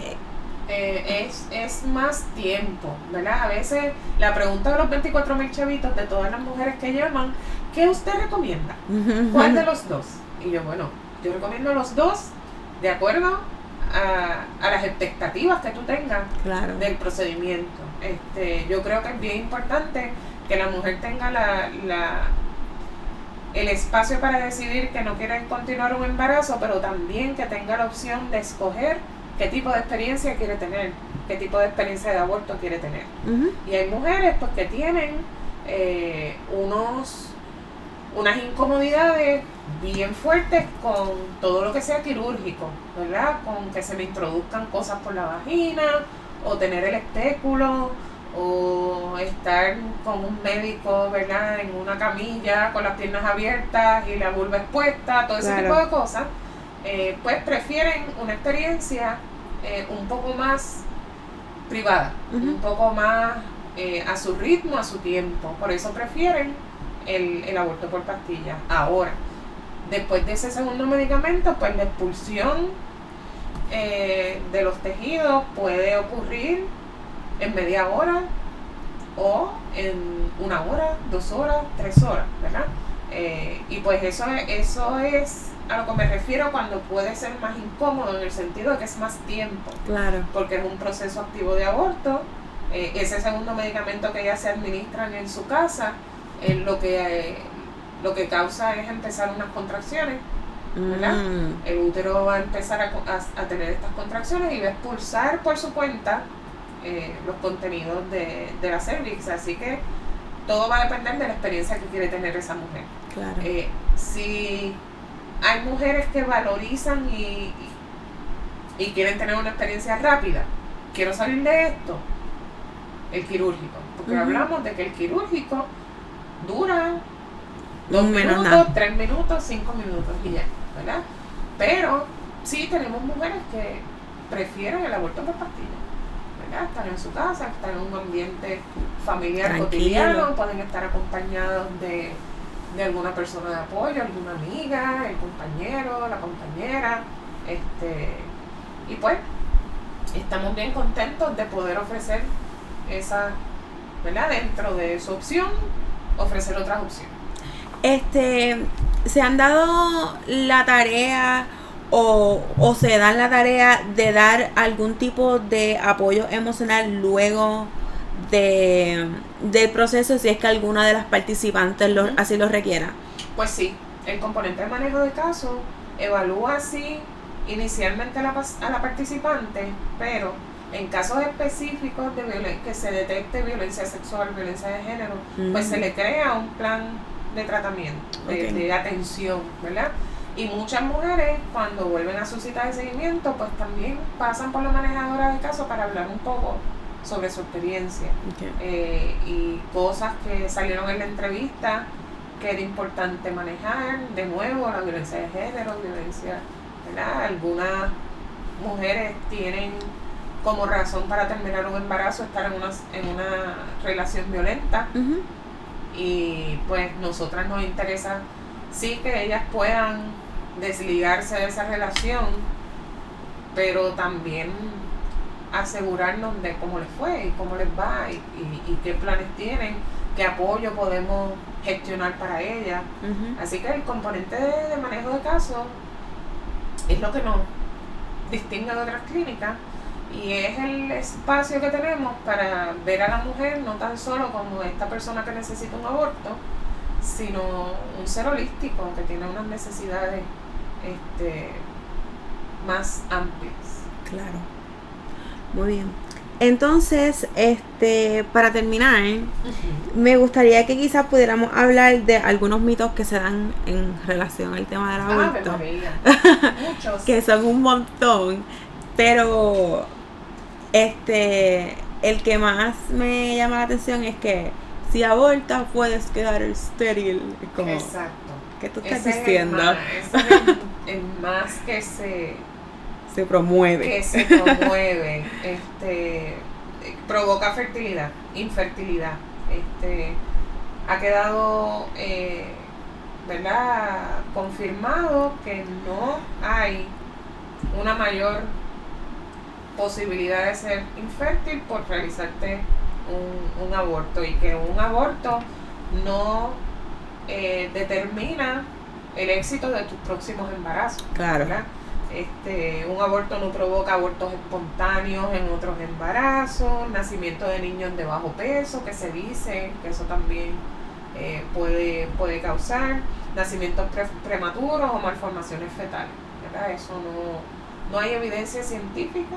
eh, es, es más tiempo, ¿verdad? A veces la pregunta de los 24 mil chavitos de todas las mujeres que llaman, ¿qué usted recomienda? ¿Cuál de los dos? Y yo, bueno, yo recomiendo los dos de acuerdo a, a las expectativas que tú tengas Claro. del procedimiento. Este, yo creo que es bien importante que la mujer tenga la, la, el espacio para decidir que no quiere continuar un embarazo, pero también que tenga la opción de escoger qué tipo de experiencia quiere tener, qué tipo de experiencia de aborto quiere tener. Y hay mujeres pues que tienen eh, unos unas incomodidades bien fuertes con todo lo que sea quirúrgico, ¿verdad? Con que se le introduzcan cosas por la vagina, o tener el estéculo, o estar con un médico, ¿verdad? En una camilla con las piernas abiertas y la vulva expuesta, todo ese Claro. tipo de cosas, eh, pues prefieren una experiencia eh, un poco más privada, un poco más eh, a su ritmo, a su tiempo. Por eso prefieren el, el aborto por pastilla. Ahora, después de ese segundo medicamento, pues la expulsión eh, de los tejidos puede ocurrir en media hora o en una hora, dos horas, tres horas, ¿verdad? Y pues eso, es- eso es a lo que me refiero cuando puede ser más incómodo en el sentido de que es más tiempo Claro. porque es un proceso activo de aborto. Eh, ese segundo medicamento que ya se administran en su casa, eh, lo, que, eh, lo que causa es empezar unas contracciones. ¿Verdad? Mm. El útero va a empezar a, co- a- a tener estas contracciones y va a expulsar por su cuenta los contenidos de, de la cervix. Así que todo va a depender de la experiencia que quiere tener esa mujer. Claro. Si hay mujeres que valorizan y, y- y quieren tener una experiencia rápida, quiero salir de esto, el quirúrgico. Porque hablamos de que el quirúrgico dura dos Menos minutos, nada. tres minutos, cinco minutos y ya, ¿verdad? Pero sí tenemos mujeres que prefieren el aborto por pastilla. ¿verdad? Están en su casa, están en un ambiente familiar Tranquilo. cotidiano, pueden estar acompañados de, de alguna persona de apoyo, alguna amiga, el compañero, la compañera. Este, y pues estamos bien contentos de poder ofrecer esa, ¿verdad? Dentro de su opción, ofrecer otras opciones. Este, ¿se han dado la tarea o, o se dan la tarea de dar algún tipo de apoyo emocional luego de, del proceso si es que alguna de las participantes lo- así lo requiera? Pues sí, el componente de manejo de caso evalúa así inicialmente a la, pas- a la participante, pero en casos específicos de violen- que se detecte violencia sexual, violencia de género, pues se le crea un plan de tratamiento, de, de atención, ¿verdad? Y muchas mujeres cuando vuelven a su cita de seguimiento, pues también pasan por la manejadora de caso para hablar un poco sobre su experiencia eh, y cosas que salieron en la entrevista que era importante manejar. De nuevo, la violencia de género, violencia, ¿verdad? Algunas mujeres tienen como razón para terminar un embarazo estar en una, en una relación violenta y pues nosotras nos interesa sí que ellas puedan desligarse de esa relación, pero también asegurarnos de cómo les fue y cómo les va y, y- y qué planes tienen, qué apoyo podemos gestionar para ellas. Así que el componente de, de manejo de casos es lo que nos distingue de otras clínicas y es el espacio que tenemos para ver a la mujer no tan solo como esta persona que necesita un aborto, sino un ser holístico que tiene unas necesidades este, más amplias. Claro. Muy bien. Entonces, este, para terminar, me gustaría que quizás pudiéramos hablar de algunos mitos que se dan en relación al tema del Ave aborto, María. (laughs) Muchos. que son un montón, pero este, el que más me llama la atención es que si abortas puedes quedar estéril. Como, Exacto. ¿Qué tú estás Ese es el diciendo? más- ese es el- el más que se Se promueve. que se promueve, (laughs) este, provoca fertilidad, infertilidad. Este, ha quedado, eh, ¿verdad? Confirmado que no hay una mayor posibilidad de ser infértil por realizarte un, un aborto y que un aborto no eh, determina el éxito de tus próximos embarazos. Claro. ¿verdad? Este, un aborto no provoca abortos espontáneos en otros embarazos, nacimiento de niños de bajo peso, que se dice que eso también eh, puede, puede causar, nacimientos pre- prematuros o malformaciones fetales. ¿verdad? Eso no, no hay evidencia científica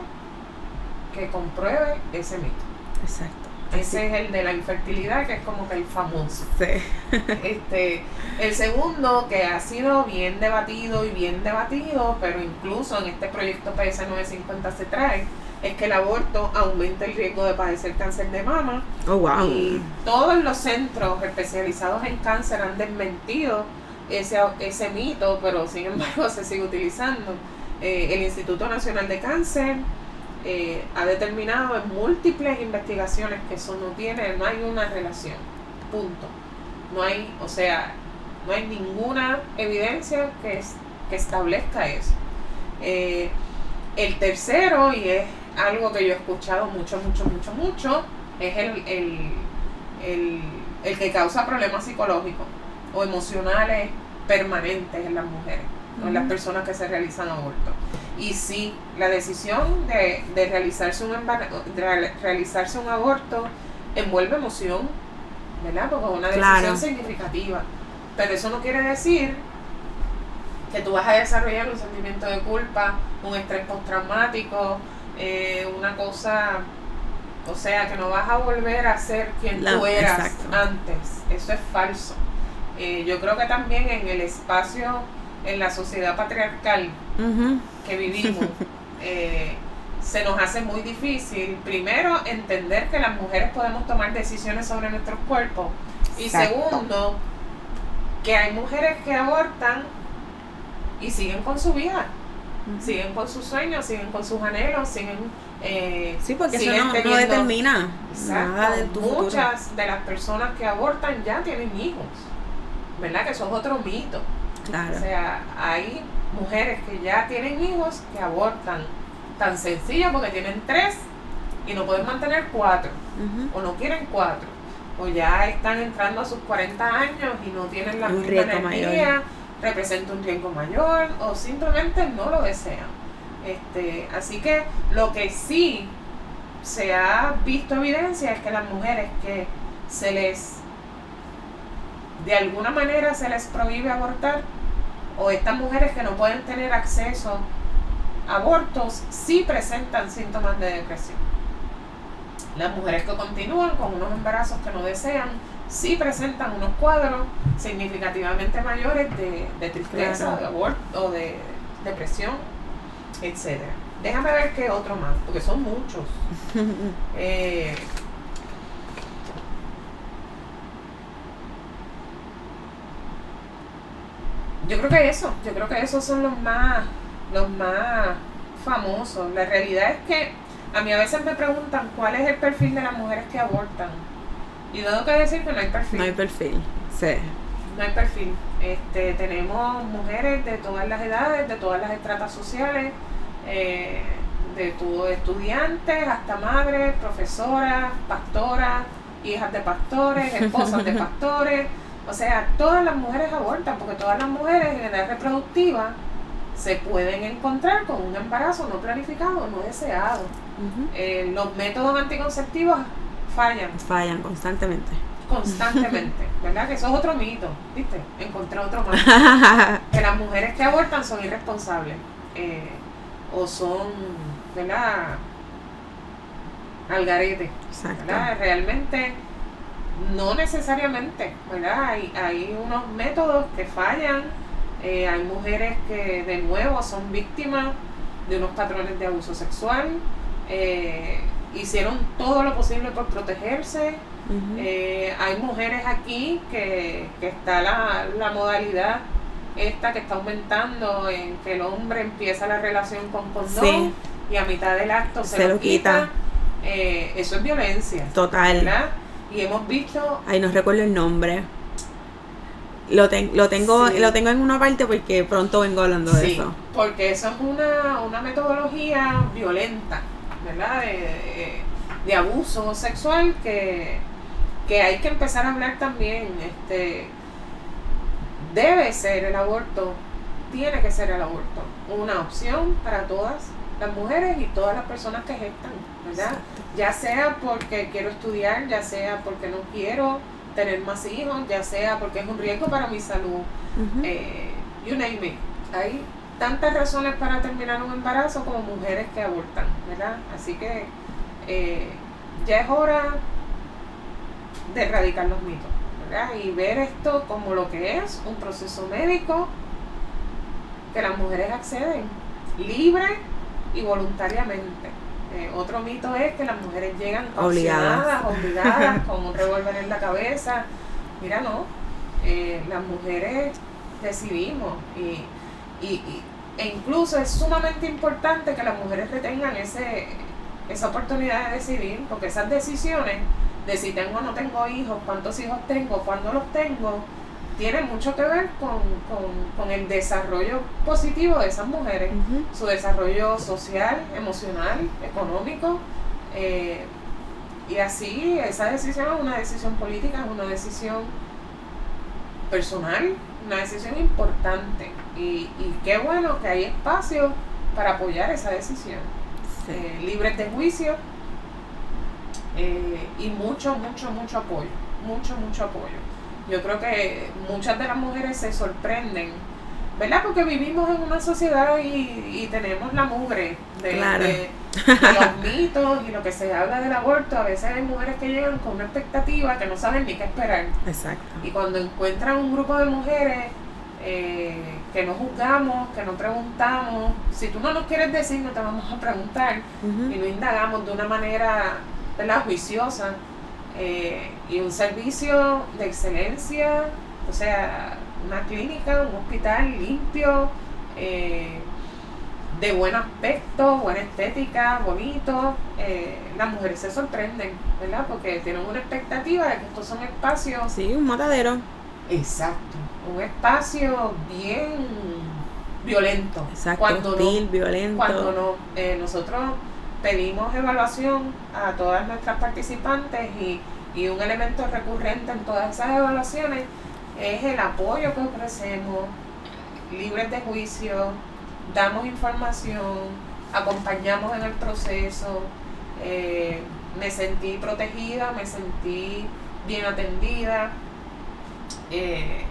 que compruebe ese mito. Exacto. Ese es el de la infertilidad, que es como que el famoso. Sí. Este, el segundo, que ha sido bien debatido y bien debatido, pero incluso en este proyecto PS 950 se trae, es que el aborto aumenta el riesgo de padecer cáncer de mama. Oh, wow. Y todos los centros especializados en cáncer han desmentido ese, ese mito, pero sin embargo se sigue utilizando. Eh, el Instituto Nacional de Cáncer eh, ha determinado en múltiples investigaciones que eso no tiene, no hay una relación. Punto. No hay, o sea, no hay ninguna evidencia que, es- que establezca eso. Eh, el tercero, y es algo que yo he escuchado mucho, mucho, mucho, mucho, es el, el, el, el que causa problemas psicológicos o emocionales permanentes en las mujeres o en las personas que se realizan abortos. Y sí, la decisión de, de realizarse, un de real- realizarse un aborto envuelve emoción, ¿verdad? Porque es una decisión Claro. significativa. Pero eso no quiere decir que tú vas a desarrollar un sentimiento de culpa, un estrés postraumático, eh, una cosa, o sea, que no vas a volver a ser quien La- tú eras exacto. antes. Eso es falso. Eh, yo creo que también en el espacio, en la sociedad patriarcal que vivimos, (laughs) eh, se nos hace muy difícil, primero, entender que las mujeres podemos tomar decisiones sobre nuestros cuerpos. Y Exacto. segundo, que hay mujeres que abortan y siguen con su vida. siguen con sus sueños, siguen con sus anhelos, siguen... Eh, sí, porque siguen eso no, no teniendo- determina Exacto. nada de tu futuro. Muchas de las personas que abortan ya tienen hijos, ¿verdad? Que eso es otro mito. Claro. O sea, hay mujeres que ya tienen hijos que abortan tan sencillo porque tienen tres y no pueden mantener cuatro, o no quieren cuatro, o ya están entrando a sus 40 años y no tienen la misma energía, mayor. representa un riesgo mayor, o simplemente no lo desean. Este, así que lo que sí se ha visto evidencia es que las mujeres que se les de alguna manera se les prohíbe abortar o estas mujeres que no pueden tener acceso a abortos sí presentan síntomas de depresión. Las mujeres que continúan con unos embarazos que no desean sí presentan unos cuadros significativamente mayores de, de tristeza, Claro. de aborto, o de depresión, etcétera. Déjame ver qué otro más, porque son muchos. (laughs) Eh, yo creo que eso, yo creo que esos son los más, los más famosos. La realidad es que a mí a veces me preguntan cuál es el perfil de las mujeres que abortan. Y tengo que decir que no hay perfil. No hay perfil. Sí. No hay perfil. Este, tenemos mujeres de todas las edades, de todas las estratas sociales, eh, de tu estudiantes hasta madres, profesoras, pastoras, hijas de pastores, esposas de (laughs) pastores. O sea, todas las mujeres abortan porque todas las mujeres en edad reproductiva se pueden encontrar con un embarazo no planificado, no deseado. Eh, los métodos anticonceptivos fallan Fallan constantemente. constantemente, (laughs) ¿verdad? Que eso es otro mito, ¿viste? Encontré otro más. (laughs) Que las mujeres que abortan son irresponsables eh, o son, ¿verdad? Al garete, Exacto. ¿verdad? Realmente no necesariamente, ¿verdad? Hay, hay unos métodos que fallan, eh, hay mujeres que de nuevo son víctimas de unos patrones de abuso sexual, eh, hicieron todo lo posible por protegerse, eh, hay mujeres aquí que, que está la, la modalidad esta que está aumentando en que el hombre empieza la relación con condón Sí. y a mitad del acto se, Se lo lo quita. quita. Eh, eso es violencia, Total. ¿verdad? Y hemos visto Ay, no recuerdo el nombre. Lo, ten- lo tengo Sí. lo tengo en una parte porque pronto vengo hablando de eso. porque eso es una, una metodología violenta, ¿verdad? De, de- de abuso sexual que, que hay que empezar a hablar también. Este, debe ser el aborto, tiene que ser el aborto, una opción para todas las mujeres y todas las personas que gestan, ¿verdad? Ya sea porque quiero estudiar, ya sea porque no quiero tener más hijos, ya sea porque es un riesgo para mi salud eh, you name it. Hay tantas razones para terminar un embarazo como mujeres que abortan, ¿verdad? Así que eh, ya es hora de erradicar los mitos, ¿verdad? Y ver esto como lo que es, un proceso médico que las mujeres acceden libre y voluntariamente. Eh, otro mito es que las mujeres llegan Obligadas. obligadas, (laughs) con un revólver en la cabeza. Mira, no. Eh, las mujeres decidimos y, y, y- e incluso es sumamente importante que las mujeres retengan ese, esa oportunidad de decidir, porque esas decisiones de si tengo o no tengo hijos, cuántos hijos tengo, cuándo los tengo, tienen mucho que ver con, con, con el desarrollo positivo de esas mujeres su desarrollo social, emocional, económico. eh, y así esa decisión es una decisión política, es una decisión personal, una decisión importante. Y, y qué bueno que hay espacio para apoyar esa decisión. Sí. Eh, libres de juicio eh, y mucho, mucho, mucho apoyo. Mucho, mucho apoyo. Yo creo que muchas de las mujeres se sorprenden, ¿verdad? Porque vivimos en una sociedad y, y tenemos la mugre de, Claro. de- de los (laughs) mitos y lo que se habla del aborto. A veces hay mujeres que llegan con una expectativa que no saben ni qué esperar. Exacto. Y cuando encuentran un grupo de mujeres eh, que no juzgamos, que no preguntamos, si tú no nos quieres decir, no te vamos a preguntar y no indagamos de una manera ¿verdad? juiciosa eh, y un servicio de excelencia, o sea, una clínica, un hospital limpio, eh, de buen aspecto, buena estética, bonito. Eh, las mujeres se sorprenden, ¿verdad? Porque tienen una expectativa de que estos son espacios. Sí, un matadero. Exacto. Un espacio bien violento. Exacto. Cuando hostil, no, violento. cuando no, eh, nosotros pedimos evaluación a todas nuestras participantes y, y un elemento recurrente en todas esas evaluaciones es el apoyo que ofrecemos, libres de juicio, damos información, acompañamos en el proceso, eh, me sentí protegida, me sentí bien atendida eh,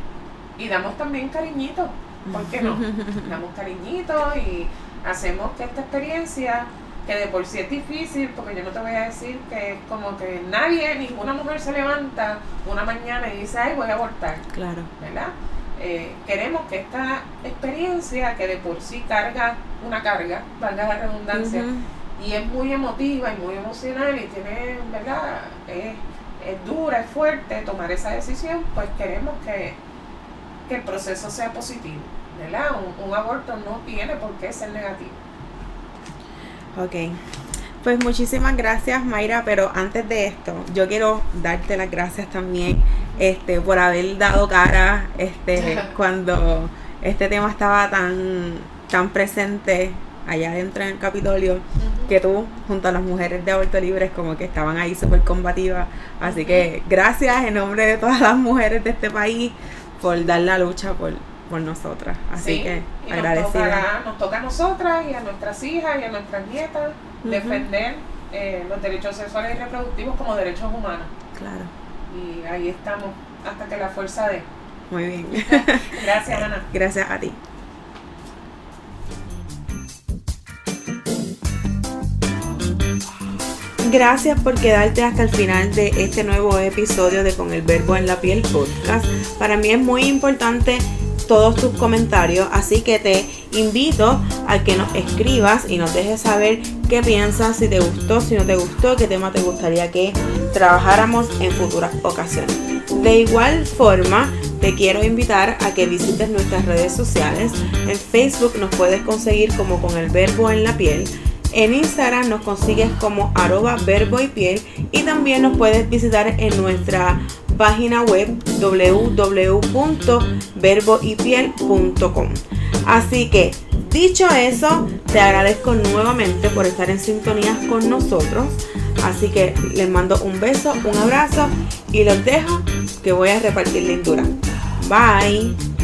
y damos también cariñito, ¿por qué no? (laughs) damos cariñito y hacemos que esta experiencia que de por sí es difícil, porque yo no te voy a decir que es como que nadie, ninguna mujer se levanta una mañana y dice, ay, voy a abortar. Claro. ¿Verdad? Eh, queremos que esta experiencia, que de por sí carga una carga, valga la redundancia, y es muy emotiva y muy emocional y tiene, ¿verdad? Es, es dura, es fuerte tomar esa decisión, pues queremos que, que el proceso sea positivo, ¿verdad? Un, un aborto no tiene por qué ser negativo. Ok. Pues muchísimas gracias, Mayra, pero antes de esto, yo quiero darte las gracias también este, por haber dado cara este, (laughs) cuando este tema estaba tan, tan presente allá dentro en el Capitolio, que tú, junto a las mujeres de aborto libres, como que estaban ahí súper combativas. Así que gracias en nombre de todas las mujeres de este país por dar la lucha por, por nosotras. Así Sí, que y nos agradecida. nos toca a nosotras y a nuestras hijas y a nuestras nietas defender eh, los derechos sexuales y reproductivos como derechos humanos. Claro, Y ahí estamos hasta que la fuerza dé. muy bien. (laughs) (laughs) Gracias, Ana. Gracias a ti. Gracias por quedarte hasta el final de este nuevo episodio de Con el Verbo en la Piel podcast. Para mí es muy importante todos tus comentarios, así que te invito a que nos escribas y nos dejes saber qué piensas, si te gustó, si no te gustó, qué tema te gustaría que trabajáramos en futuras ocasiones. De igual forma, te quiero invitar a que visites nuestras redes sociales. En Facebook nos puedes conseguir como con el verbo en la piel. En Instagram nos consigues como arroba verbo y piel y también nos puedes visitar en nuestra página web www.verboypiel.com. Así que, dicho eso, te agradezco nuevamente por estar en sintonía con nosotros. Así que les mando un beso, un abrazo y los dejo que voy a repartir lindura. Bye.